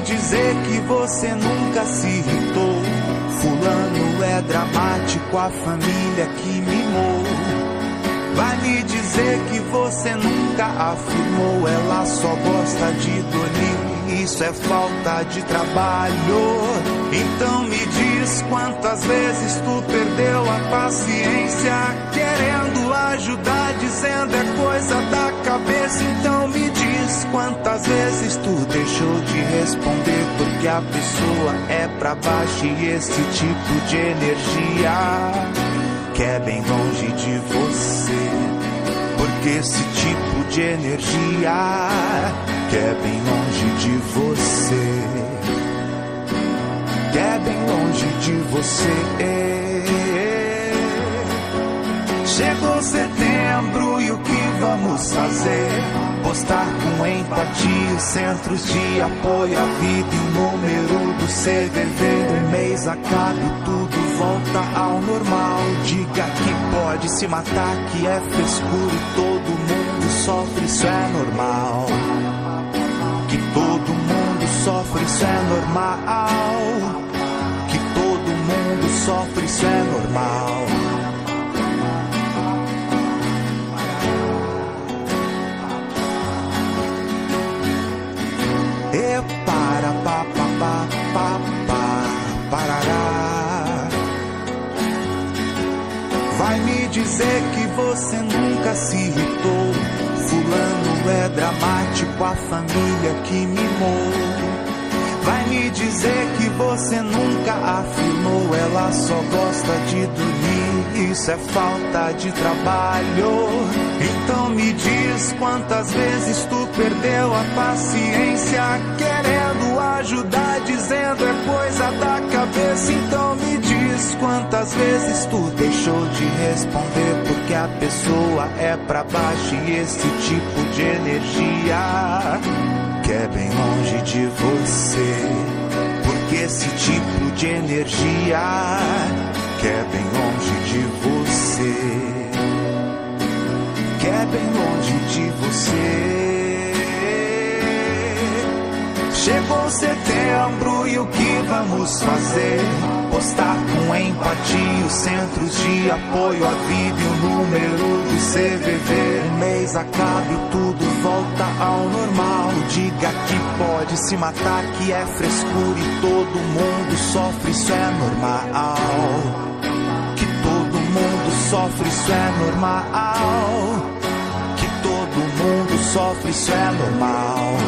Me dizer que você nunca se irritou. Fulano é dramático, a família que mimou. Vai me dizer que você nunca afirmou, ela só gosta de dormir. Isso é falta de trabalho. Então me diz quantas vezes tu perdeu a paciência, querendo ajudar, dizendo é coisa da cabeça. Então quantas vezes tu deixou de responder, porque a pessoa é pra baixo e esse tipo de energia que é bem longe de você. Porque esse tipo de energia que é bem longe de você. Que é bem longe de você. Chegou setembro e o que vamos fazer? Postar com empatia os centros de apoio à vida e o número do CVV. O mês acabe tudo volta ao normal. Diga que pode se matar, que é frescura e todo mundo sofre, isso é normal. Que todo mundo sofre, isso é normal. Que todo mundo sofre, isso é normal. Parará. Vai me dizer que você nunca se irritou. Fulano é dramático, a família que mimou. Vai me dizer que você nunca afirmou, ela só gosta de dormir. Isso é falta de trabalho. Então me diz quantas vezes tu perdeu a paciência, querendo ajudar, dizendo é coisa da cabeça. Então me diz quantas vezes tu deixou de responder, porque a pessoa é pra baixo e esse tipo de energia que é bem longe de você. Porque esse tipo de energia que é bem longe de você. É bem longe de você. Chegou setembro e o que vamos fazer? Postar com empatia os centros de apoio à vida e o número do CVV. O mês acabe e tudo volta ao normal. Diga que pode se matar, que é frescura e todo mundo sofre, isso é normal. Sofre, isso é normal. Que todo mundo sofre, isso é normal.